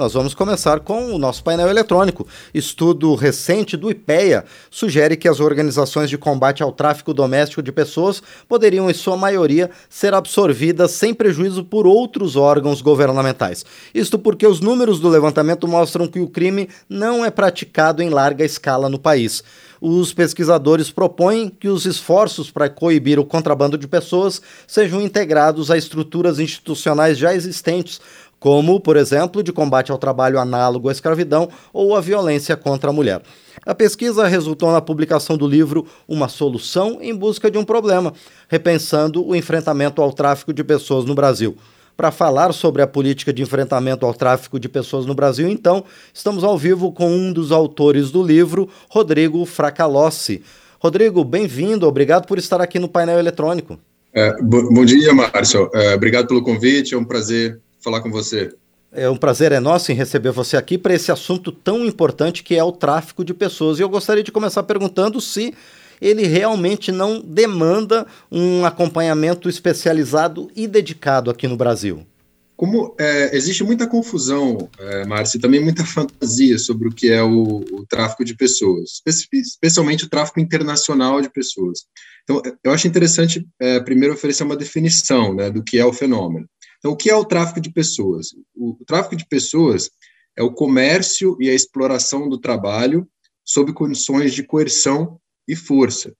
Nós vamos começar com o nosso painel eletrônico. Estudo recente do IPEA sugere que as organizações de combate ao tráfico doméstico de pessoas poderiam, em sua maioria, ser absorvidas sem prejuízo por outros órgãos governamentais. Isto porque os números do levantamento mostram que o crime não é praticado em larga escala no país os pesquisadores propõem que os esforços para coibir o contrabando de pessoas sejam integrados a estruturas institucionais já existentes, como, por exemplo, de combate ao trabalho análogo à escravidão ou à violência contra a mulher. A pesquisa resultou na publicação do livro Uma Solução em Busca de um Problema, repensando o enfrentamento ao tráfico de pessoas no Brasil. Para falar sobre a política de enfrentamento ao tráfico de pessoas no Brasil, então, estamos ao vivo com um dos autores do livro, Rodrigo Fracalossi. Rodrigo, bem-vindo, obrigado por estar aqui no painel eletrônico. É, bom dia, Márcio. É, obrigado pelo convite, é um prazer falar com você. É um prazer é nosso em receber você aqui para esse assunto tão importante que é o tráfico de pessoas. E eu gostaria de começar perguntando se ele realmente não demanda um acompanhamento especializado e dedicado aqui no Brasil. Como é, existe muita confusão, é, Márcio, e também muita fantasia sobre o que é o, o tráfico de pessoas, especialmente o tráfico internacional de pessoas. Então, eu acho interessante é, primeiro oferecer uma definição né, do que é o fenômeno. Então, o que é o tráfico de pessoas? O, o tráfico de pessoas é o comércio e a exploração do trabalho sob condições de coerção e força.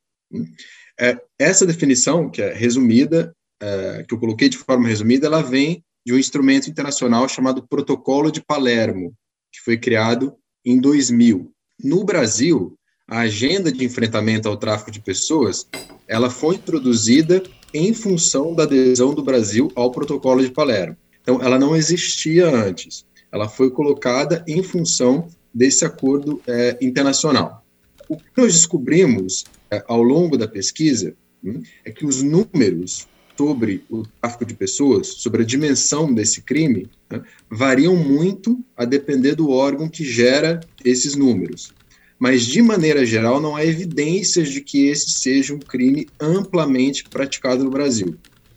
É, essa definição, que é resumida, é, que eu coloquei de forma resumida, ela vem de um instrumento internacional chamado Protocolo de Palermo, que foi criado em 2000. No Brasil, a agenda de enfrentamento ao tráfico de pessoas, ela foi introduzida em função da adesão do Brasil ao Protocolo de Palermo. Então, ela não existia antes. Ela foi colocada em função desse acordo é, internacional. O que nós descobrimos é, ao longo da pesquisa hum, é que os números sobre o tráfico de pessoas, sobre a dimensão desse crime, né, variam muito a depender do órgão que gera esses números mas de maneira geral não há evidências de que esse seja um crime amplamente praticado no Brasil.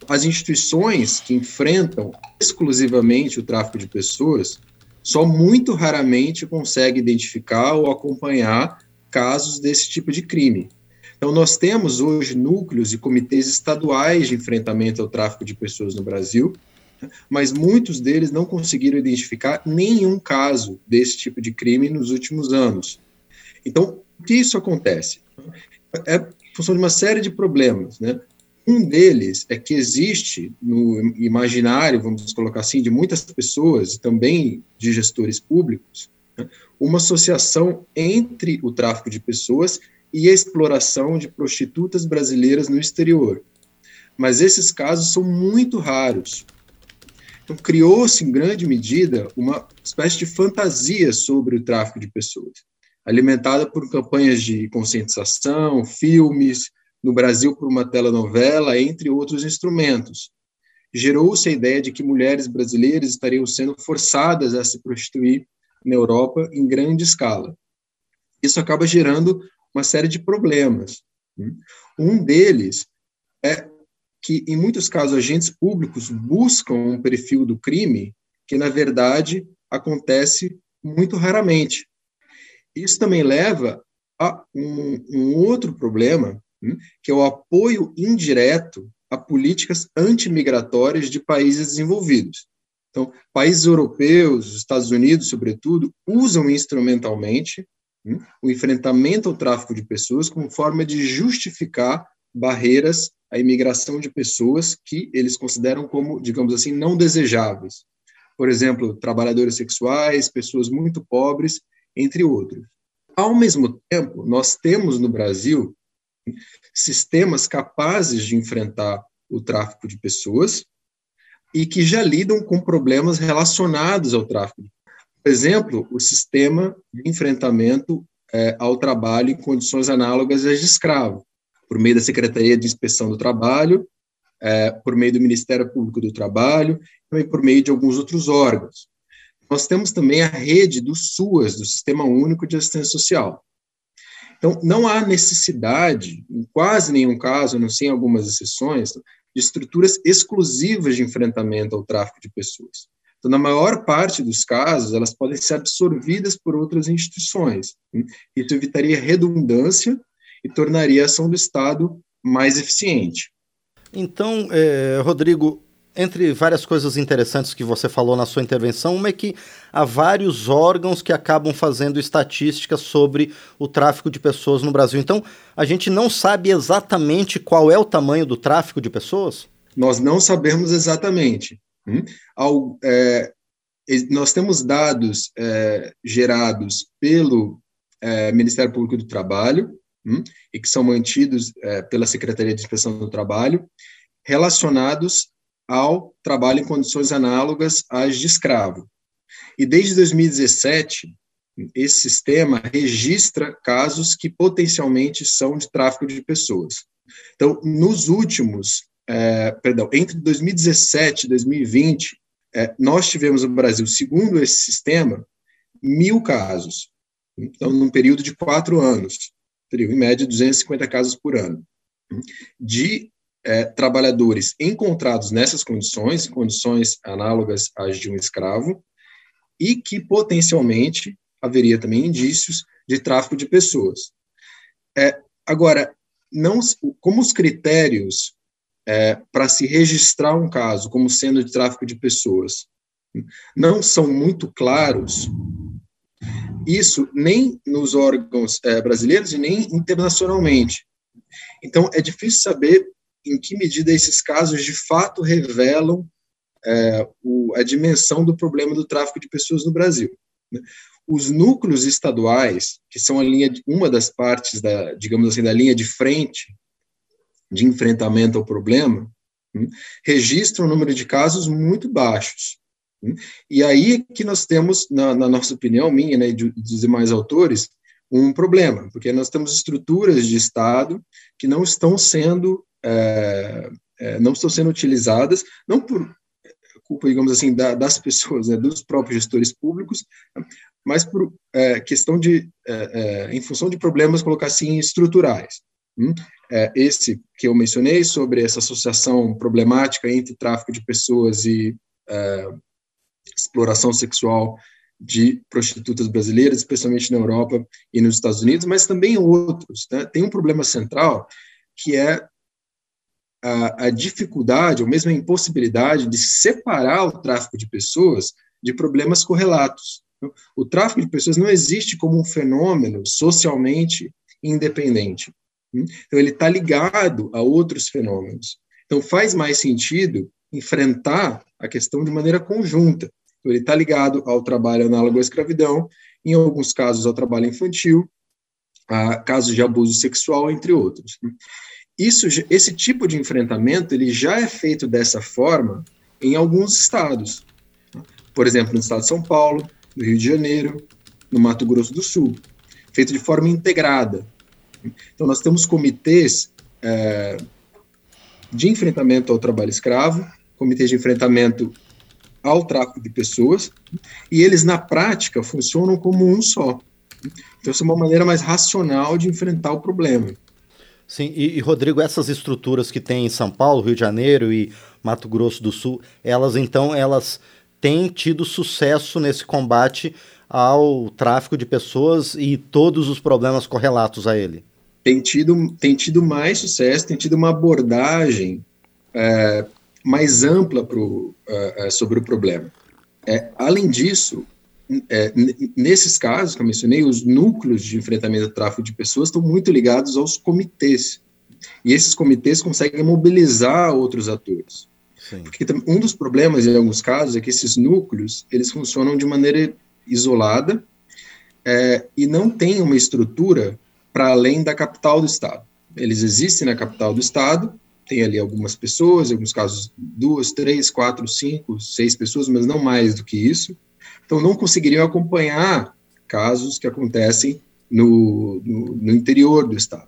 As instituições que enfrentam exclusivamente o tráfico de pessoas só muito raramente conseguem identificar ou acompanhar casos desse tipo de crime. Então, nós temos hoje núcleos e comitês estaduais de enfrentamento ao tráfico de pessoas no Brasil, mas muitos deles não conseguiram identificar nenhum caso desse tipo de crime nos últimos anos. Então, o que isso acontece? É função de uma série de problemas, né? Um deles é que existe no imaginário, vamos colocar assim, de muitas pessoas, também de gestores públicos, né, uma associação entre o tráfico de pessoas e a exploração de prostitutas brasileiras no exterior. Mas esses casos são muito raros. Então, criou-se, em grande medida, uma espécie de fantasia sobre o tráfico de pessoas alimentada por campanhas de conscientização, filmes, no Brasil por uma telenovela, entre outros instrumentos. Gerou-se a ideia de que mulheres brasileiras estariam sendo forçadas a se prostituir na Europa em grande escala. Isso acaba gerando uma série de problemas. Um deles é que, em muitos casos, agentes públicos buscam um perfil do crime que, na verdade, acontece muito raramente. Isso também leva a um, um outro problema, hum, que é o apoio indireto a políticas antimigratórias de países desenvolvidos. Então, países europeus, Estados Unidos, sobretudo, usam instrumentalmente hum, o enfrentamento ao tráfico de pessoas como forma de justificar barreiras à imigração de pessoas que eles consideram como, digamos assim, não desejáveis. Por exemplo, trabalhadores sexuais, pessoas muito pobres entre outros. Ao mesmo tempo, nós temos no Brasil sistemas capazes de enfrentar o tráfico de pessoas e que já lidam com problemas relacionados ao tráfico. Por exemplo, o sistema de enfrentamento é, ao trabalho em condições análogas às de escravo, por meio da Secretaria de Inspeção do Trabalho, é, por meio do Ministério Público do Trabalho, e por meio de alguns outros órgãos. Nós temos também a rede do SUAS, do Sistema Único de Assistência Social. Então, não há necessidade, em quase nenhum caso, a não ser em algumas exceções, de estruturas exclusivas de enfrentamento ao tráfico de pessoas. Então, na maior parte dos casos, elas podem ser absorvidas por outras instituições. Isso evitaria redundância e tornaria a ação do Estado mais eficiente. Então, é, Rodrigo, entre várias coisas interessantes que você falou na sua intervenção, uma é que há vários órgãos que acabam fazendo estatísticas sobre o tráfico de pessoas no Brasil. Então, a gente não sabe exatamente qual é o tamanho do tráfico de pessoas? Nós não sabemos exatamente. Hum? É, nós temos dados é, gerados pelo é, Ministério Público do Trabalho hum? e que são mantidos pela Secretaria de Inspeção do Trabalho, relacionados ao trabalho em condições análogas às de escravo. E desde 2017, esse sistema registra casos que potencialmente são de tráfico de pessoas. Então, nos últimos, é, perdão, entre 2017 e 2020, é, nós tivemos no Brasil, segundo esse sistema, mil casos. Então, num período de quatro anos, teriam em média 250 casos por ano, de é, trabalhadores encontrados nessas condições, condições análogas às de um escravo, e que potencialmente haveria também indícios de tráfico de pessoas. É, agora, não, como os critérios é, para se registrar um caso como sendo de tráfico de pessoas não são muito claros, isso nem nos órgãos é, brasileiros e nem internacionalmente. Então, é difícil saber em que medida esses casos de fato revelam é, o, a dimensão do problema do tráfico de pessoas no Brasil. Né? Os núcleos estaduais, que são a linha, uma das partes da, digamos assim, da linha de frente de enfrentamento ao problema, né, registram um número de casos muito baixos. Né? E aí que nós temos, na, na nossa opinião, minha né, e dos demais autores, um problema, porque nós temos estruturas de Estado que não estão sendo é, é, não estão sendo utilizadas, não por culpa, digamos assim, da, das pessoas, né, dos próprios gestores públicos, mas por é, questão de, é, é, em função de problemas, colocar assim, estruturais. Hum? É, esse que eu mencionei sobre essa associação problemática entre tráfico de pessoas e exploração sexual de prostitutas brasileiras, especialmente na Europa e nos Estados Unidos, mas também outros. Né? Tem um problema central que é a, a dificuldade, ou mesmo a impossibilidade de separar o tráfico de pessoas de problemas correlatos. O tráfico de pessoas não existe como um fenômeno socialmente independente. Então, ele está ligado a outros fenômenos. Então, faz mais sentido enfrentar a questão de maneira conjunta. Então, ele está ligado ao trabalho análogo à escravidão, em alguns casos ao trabalho infantil, a casos de abuso sexual, entre outros isso, esse tipo de enfrentamento ele já é feito dessa forma em alguns estados. Por exemplo, no estado de São Paulo, no Rio de Janeiro, no Mato Grosso do Sul, feito de forma integrada. Então, nós temos comitês é, de enfrentamento ao trabalho escravo, comitês de enfrentamento ao tráfico de pessoas, e eles, na prática, funcionam como um só. Então, essa é uma maneira mais racional de enfrentar o problema. Sim, e, e, Rodrigo, essas estruturas que tem em São Paulo, Rio de Janeiro e Mato Grosso do Sul, elas então elas têm tido sucesso nesse combate ao tráfico de pessoas e todos os problemas correlatos a ele? Tem tido, tem tido mais sucesso, tem tido uma abordagem é, mais ampla pro, é, é sobre o problema. É, além disso, é, nesses casos que eu mencionei, os núcleos de enfrentamento do tráfico de pessoas estão muito ligados aos comitês. E esses comitês conseguem mobilizar outros atores. Sim. Porque um dos problemas, em alguns casos, é que esses núcleos, eles funcionam de maneira isolada é, e não têm uma estrutura para além da capital do Estado. Eles existem na capital do Estado, tem ali algumas pessoas, em alguns casos duas, três, quatro, cinco, seis pessoas, mas não mais do que isso. Então, não conseguiriam acompanhar casos que acontecem no, no, no interior do Estado.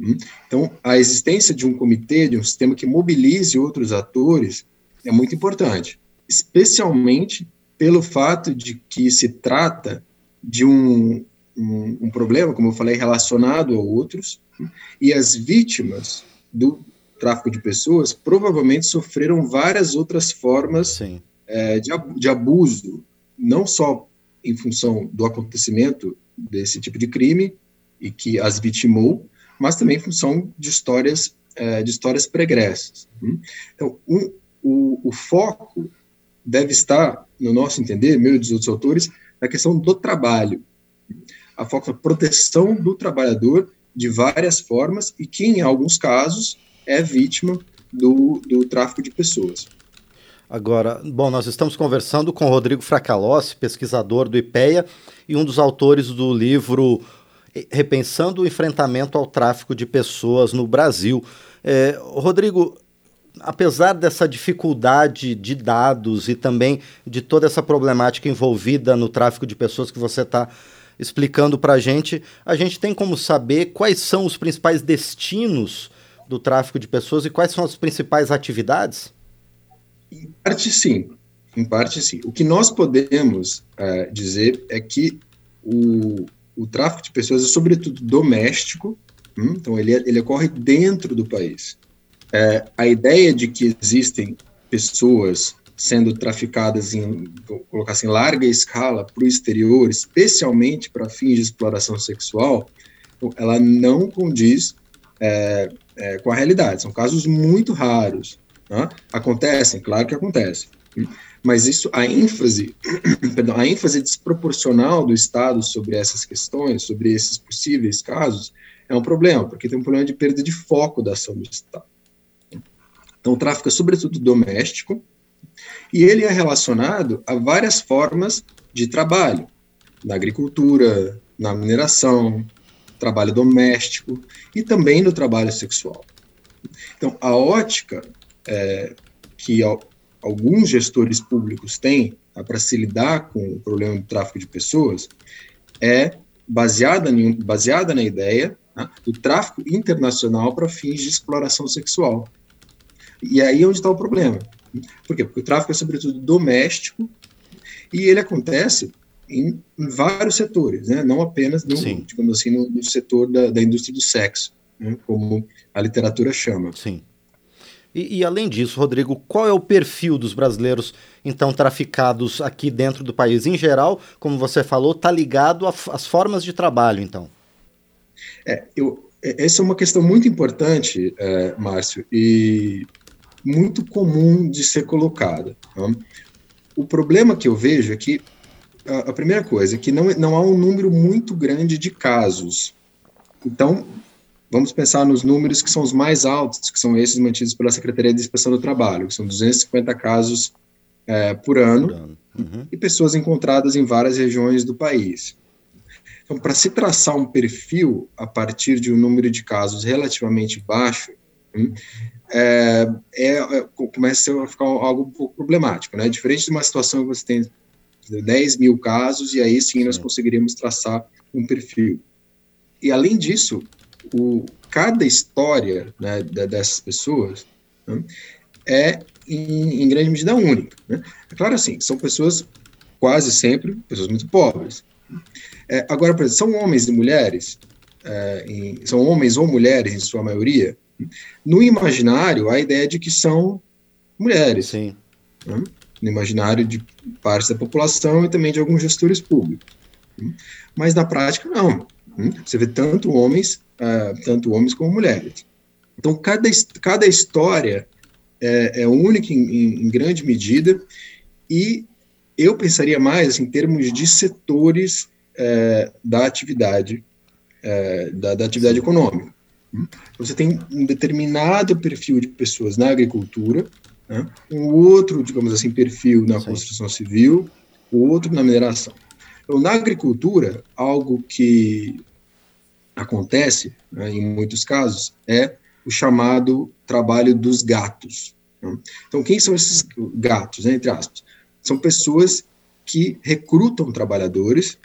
Hum? Então, a existência de um comitê, de um sistema que mobilize outros atores, é muito importante, especialmente pelo fato de que se trata de um, um, um problema, como eu falei, relacionado a outros, hum? e as vítimas do tráfico de pessoas provavelmente sofreram várias outras formas é, de, de abuso, não só em função do acontecimento desse tipo de crime e que as vitimou, mas também em função de histórias é, de histórias pregressas. Hum? Então, um, o, o, foco deve estar, no nosso entender, meu e dos outros autores, na questão do trabalho. A foco na proteção do trabalhador de várias formas e que, em alguns casos, é vítima do, do tráfico de pessoas. Agora, bom, nós estamos conversando com Rodrigo Fracalossi, pesquisador do IPEA e um dos autores do livro Repensando o Enfrentamento ao Tráfico de Pessoas no Brasil. É, Rodrigo, apesar dessa dificuldade de dados e também de toda essa problemática envolvida no tráfico de pessoas que você está explicando para a gente, a gente tem como saber quais são os principais destinos do tráfico de pessoas e quais são as principais atividades? Em parte, sim. Em parte, sim. O que nós podemos uh, dizer é que o, o tráfico de pessoas é, sobretudo, doméstico, hum? então ele, é, ele ocorre dentro do país. É, a ideia de que existem pessoas sendo traficadas em, colocar assim, larga escala para o exterior, especialmente para fins de exploração sexual, ela não condiz é, é, com a realidade. São casos muito raros. Acontecem, claro que acontecem. Mas isso, a ênfase, perdão, a ênfase desproporcional do Estado sobre essas questões, sobre esses possíveis casos, é um problema, porque tem um problema de perda de foco da ação do Estado. Então, o tráfico é sobretudo doméstico, e ele é relacionado a várias formas de trabalho, na agricultura, na mineração, trabalho doméstico e também no trabalho sexual. Então, a ótica é, que alguns gestores públicos têm tá, para se lidar com o problema do tráfico de pessoas é baseada, em, baseada na ideia tá, do tráfico internacional para fins de exploração sexual. E aí é onde está o problema. Por quê? Porque o tráfico é sobretudo doméstico e ele acontece em, em vários setores, né? não apenas no, digamos assim, no, no setor da, da, indústria do sexo, né? como a literatura chama. Sim. E, e, além disso, Rodrigo, qual é o perfil dos brasileiros então traficados aqui dentro do país? Em geral, como você falou, está ligado às formas de trabalho, então. É, eu, é, essa é uma questão muito importante, é, Márcio, e muito comum de ser colocada. Tá? O problema que eu vejo é que a, a primeira coisa é que não, não há um número muito grande de casos. Então, Vamos pensar nos números que são os mais altos, que são esses mantidos pela Secretaria de Inspeção do Trabalho, que são 250 casos é, por ano. Uhum. e pessoas encontradas em várias regiões do país. Então, para se traçar um perfil a partir de um número de casos relativamente baixo, hum, é, é, é, começa a ficar algo um pouco problemático, né? Diferente de uma situação que você tem 10 mil casos, e aí sim. nós conseguiríamos traçar um perfil. E além disso, o, cada história né, dessas pessoas né, é, em, em, grande medida, única. Né? É claro, assim, são pessoas quase sempre pessoas muito pobres. É, agora, por exemplo, são homens e mulheres, é, em, são homens ou mulheres, em sua maioria. No imaginário, a ideia de que são mulheres. Sim. Né? No imaginário de parte da população e também de alguns gestores públicos. Mas na prática, não. Você vê tanto homens uh, tanto homens como mulheres. Então, cada, cada história é, é única em, em, grande medida, e eu pensaria mais assim, em termos de setores é, da atividade, é, da, da, atividade econômica. Você tem um determinado perfil de pessoas na agricultura, né? um outro, digamos assim, perfil na Sim. construção civil, outro na mineração. Então, na agricultura, algo que acontece, né, em muitos casos, é o chamado trabalho dos gatos. Né? Então, quem são esses gatos, né, entre aspas? São pessoas que recrutam trabalhadores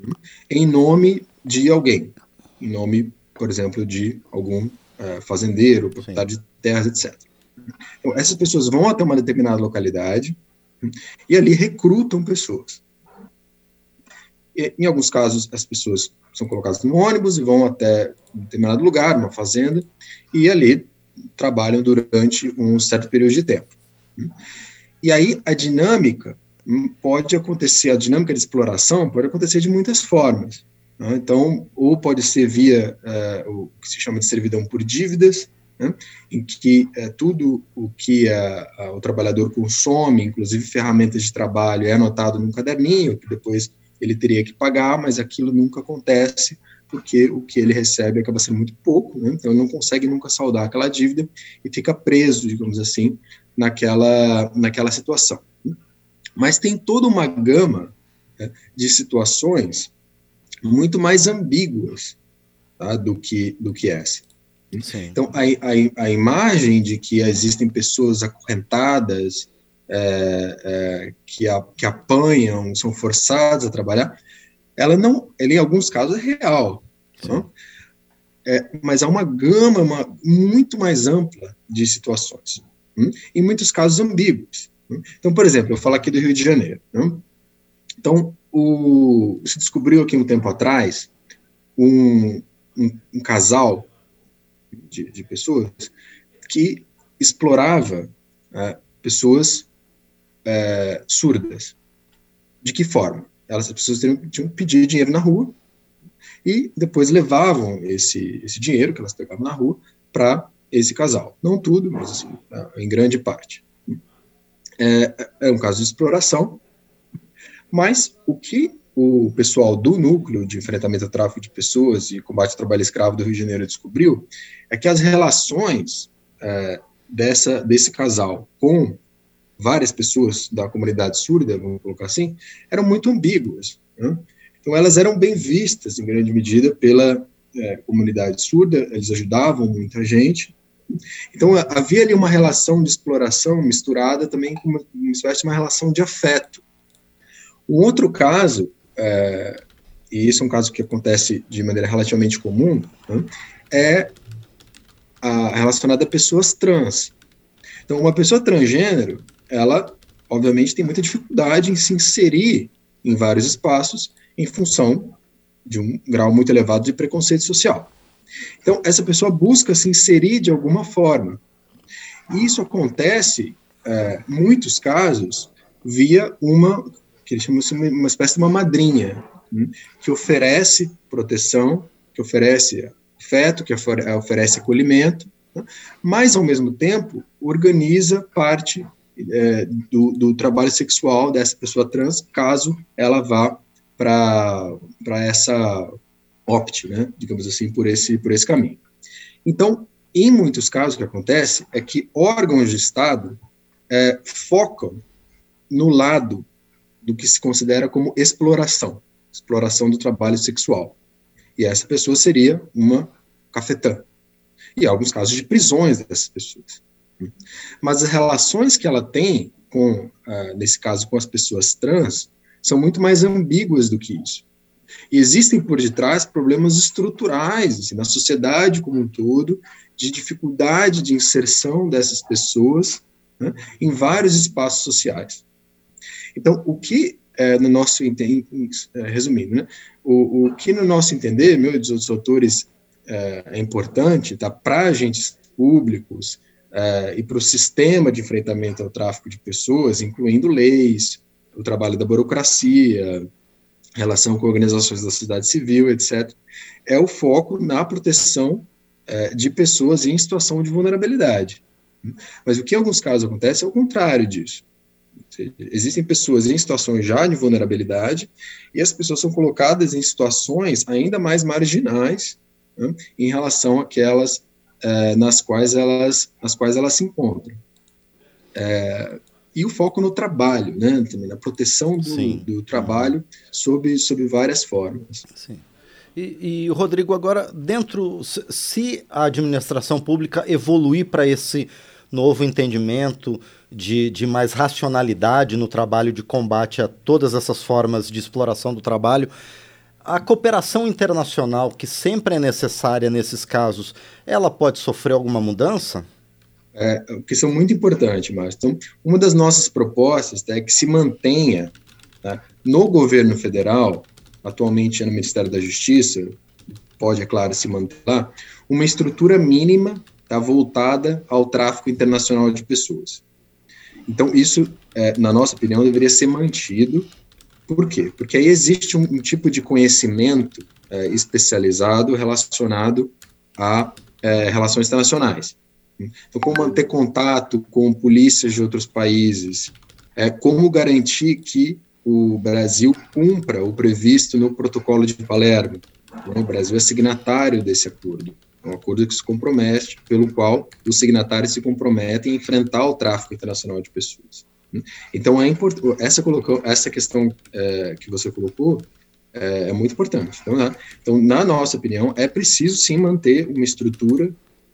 né, em nome de alguém, em nome, por exemplo, de algum uh, fazendeiro, proprietário de terras, etc. Então, essas pessoas vão até uma determinada localidade né, e ali recrutam pessoas. Em alguns casos, as pessoas são colocadas no ônibus e vão até um determinado lugar, uma fazenda, e ali trabalham durante um certo período de tempo. E aí a dinâmica pode acontecer, a dinâmica de exploração pode acontecer de muitas formas. Né? Então, ou pode ser via uh, o que se chama de servidão por dívidas, né? em que uh, tudo o que o trabalhador consome, inclusive ferramentas de trabalho, é anotado num caderninho, que depois ele teria que pagar, mas aquilo nunca acontece, porque o que ele recebe acaba sendo muito pouco, né? então ele não consegue nunca saldar aquela dívida e fica preso, digamos assim, naquela, naquela situação. Mas tem toda uma gama né, de situações muito mais ambíguas tá, do, que, do que essa. Sim. Então, a, a, a, imagem de que existem pessoas acorrentadas, é, é, que, a, que apanham, são forçadas a trabalhar, ela não, ela em alguns casos é real, tá? é, mas há uma gama uma, muito mais ampla de situações, hum? em muitos casos ambíguos. Hum? Então, por exemplo, eu falo aqui do Rio de Janeiro. Hum? Então, o, se descobriu aqui um tempo atrás um, um, um casal de, de, pessoas que explorava é, pessoas é, surdas. De que forma? Elas, as pessoas tinham, tinham que pedir dinheiro na rua e depois levavam esse, esse dinheiro que elas pegavam na rua para esse casal. Não tudo, mas assim, em grande parte. É, é um caso de exploração, mas o que o pessoal do núcleo de enfrentamento ao tráfico de pessoas e combate ao trabalho escravo do Rio de Janeiro descobriu é que as relações é, dessa, desse casal com várias pessoas da comunidade surda, vamos colocar assim, eram muito ambíguas. Né? Então, elas eram bem vistas, em grande medida, pela é, comunidade surda, eles ajudavam muita gente. Então, havia ali uma relação de exploração misturada também com uma, espécie de uma relação de afeto. O outro caso, é, e isso é um caso que acontece de maneira relativamente comum, né, é a, a pessoas trans. Então, uma pessoa transgênero, ela, obviamente, tem muita dificuldade em se inserir em vários espaços em função de um grau muito elevado de preconceito social. Então, essa pessoa busca se inserir de alguma forma. E isso acontece, é, muitos casos, via uma, que eles chamam de uma espécie de uma madrinha, né, que oferece proteção, que oferece afeto, que oferece acolhimento, né, mas, ao mesmo tempo, organiza parte é, do, do, trabalho sexual dessa pessoa trans, caso ela vá para essa opte, né, digamos assim, por esse, por esse caminho. Então, em muitos casos, o que acontece é que órgãos de Estado é, focam no lado do que se considera como exploração, exploração do trabalho sexual. E essa pessoa seria uma cafetã. E há alguns casos de prisões dessas pessoas. Mas as relações que ela tem com, ah, nesse caso, com as pessoas trans, são muito mais ambíguas do que isso. E existem por detrás problemas estruturais assim, na sociedade como um todo, de dificuldade de inserção dessas pessoas né, em vários espaços sociais. Então, o que é, no nosso é, resumindo, né, o, o, que no nosso entender, meu e dos outros autores, é, é importante tá, para agentes públicos é, e para o sistema de enfrentamento ao tráfico de pessoas, incluindo leis, o trabalho da burocracia, relação com organizações da sociedade civil, etc., é o foco na proteção é, de pessoas em situação de vulnerabilidade. Mas o que em alguns casos acontece é o contrário disso. Existem pessoas em situações já de vulnerabilidade e as pessoas são colocadas em situações ainda mais marginais né, em relação àquelas é, nas quais elas, nas quais elas se encontram. É, e o foco no trabalho, né, também na proteção do, do trabalho sob, sob várias formas. Sim. E, e, Rodrigo, agora, dentro, se a administração pública evoluir para esse novo entendimento de, de mais racionalidade no trabalho de combate a todas essas formas de exploração do trabalho, a cooperação internacional, que sempre é necessária nesses casos, ela pode sofrer alguma mudança? é, que são muito importantes, Márcio. Então, uma das nossas propostas é que se mantenha tá, no governo federal, atualmente é no Ministério da Justiça, pode, é claro, se manter lá, uma estrutura mínima tá, voltada ao tráfico internacional de pessoas. Então, isso, é, na nossa opinião, deveria ser mantido. Por quê? Porque aí existe um, um tipo de conhecimento é, especializado relacionado a é, relações internacionais. Então, como manter contato com polícias de outros países, é, como garantir que o Brasil cumpra o previsto no protocolo de Palermo. O Brasil é signatário desse acordo. É um acordo que se compromete, pelo qual os signatários se comprometem a enfrentar o tráfico internacional de pessoas. Então, é importante, essa, colocou, essa questão é, que você colocou é, é muito importante. Então, na, então, na nossa opinião, é preciso sim manter uma estrutura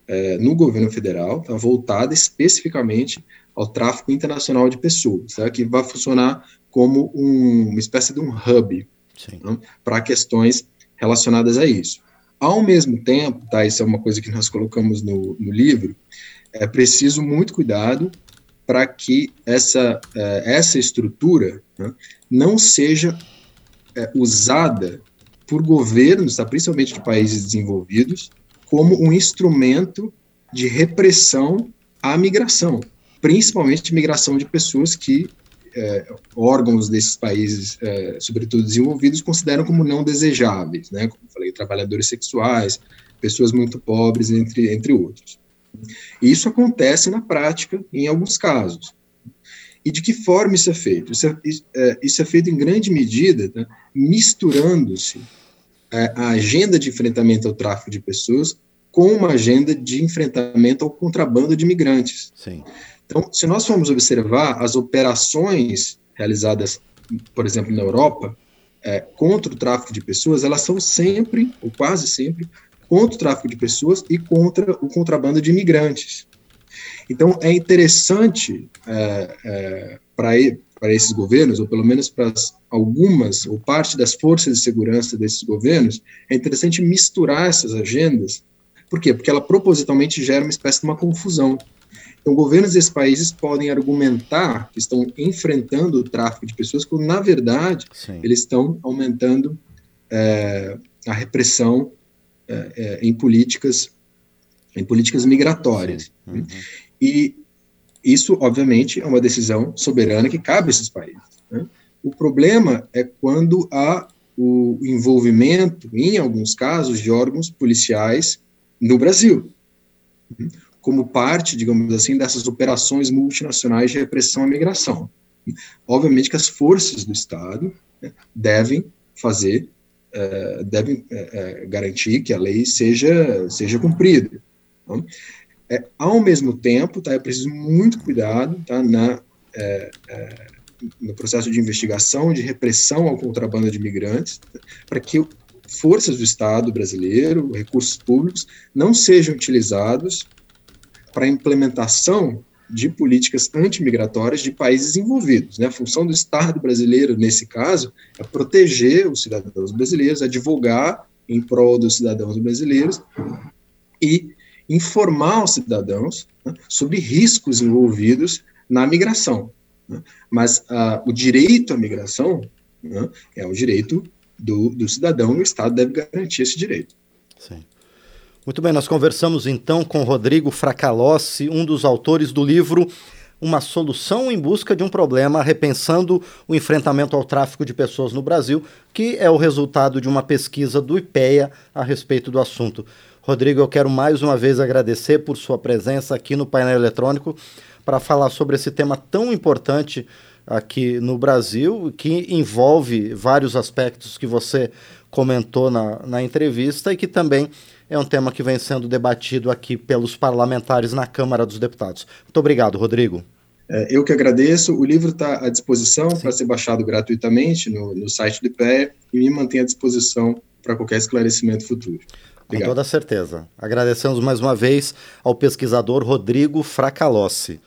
é, no governo federal tá, voltada especificamente ao tráfico internacional de pessoas, tá, que vai funcionar como um, uma espécie de um hub né, para questões relacionadas a isso. Ao mesmo tempo, tá, isso é uma coisa que nós colocamos no, no livro, é preciso muito cuidado para que essa, é, essa estrutura né, não seja é, usada por governos, tá, principalmente de países desenvolvidos, como um instrumento de repressão à migração, principalmente migração de pessoas que é, órgãos desses países, sobretudo desenvolvidos, consideram como não desejáveis, né? Como falei, trabalhadores sexuais, pessoas muito pobres, entre, entre outros. Isso acontece na prática em alguns casos. E de que forma isso é feito? Isso é, é isso é feito em grande medida né, misturando-se é, a agenda de enfrentamento ao tráfico de pessoas com uma agenda de enfrentamento ao contrabando de imigrantes. Sim. Então, se nós formos observar as operações realizadas, por exemplo, na Europa, é, contra o tráfico de pessoas, elas são sempre, ou quase sempre, contra o tráfico de pessoas e contra o contrabando de imigrantes. Então, é interessante é, é, para esses governos, ou pelo menos para algumas, ou parte das forças de segurança desses governos, é interessante misturar essas agendas. Por quê? Porque ela propositalmente gera uma espécie de uma confusão. Então, governos desses países podem argumentar que estão enfrentando o tráfico de pessoas, quando, na verdade, Sim. eles estão aumentando é, a repressão é, é, em políticas em políticas migratórias. Uhum. E isso, obviamente, é uma decisão soberana que cabe a esses países. Né? O problema é quando há o envolvimento, em alguns casos, de órgãos policiais no Brasil como parte, digamos assim, dessas operações multinacionais de repressão à migração. Obviamente que as forças do Estado né, devem fazer, é, devem é, é, garantir que a lei seja, seja cumprida. Tá? É, ao mesmo tempo, tá, é preciso muito cuidado tá, na, é, é, no processo de investigação, de repressão ao contrabando de imigrantes, para que forças do Estado brasileiro, recursos públicos, não sejam utilizados para a implementação de políticas antimigratórias de países envolvidos. Né? A função do Estado brasileiro, nesse caso, é proteger os cidadãos brasileiros, advogar em prol dos cidadãos brasileiros e informar os cidadãos né, sobre riscos envolvidos na migração. Né? Mas uh, o direito à migração né, é o direito do, do cidadão e o Estado deve garantir esse direito. Sim. Muito bem, nós conversamos então com Rodrigo Fracalossi, um dos autores do livro Uma Solução em Busca de um Problema, repensando o enfrentamento ao tráfico de pessoas no Brasil, que é o resultado de uma pesquisa do IPEA a respeito do assunto. Rodrigo, eu quero mais uma vez agradecer por sua presença aqui no painel eletrônico para falar sobre esse tema tão importante aqui no Brasil, que envolve vários aspectos que você comentou na, na entrevista e que também é um tema que vem sendo debatido aqui pelos parlamentares na Câmara dos Deputados. Muito obrigado, Rodrigo. É, eu que agradeço. O livro está à disposição para ser baixado gratuitamente no, no site do IPE e me mantém à disposição para qualquer esclarecimento futuro. Obrigado. Com toda certeza. Agradecemos mais uma vez ao pesquisador Rodrigo Fracalossi.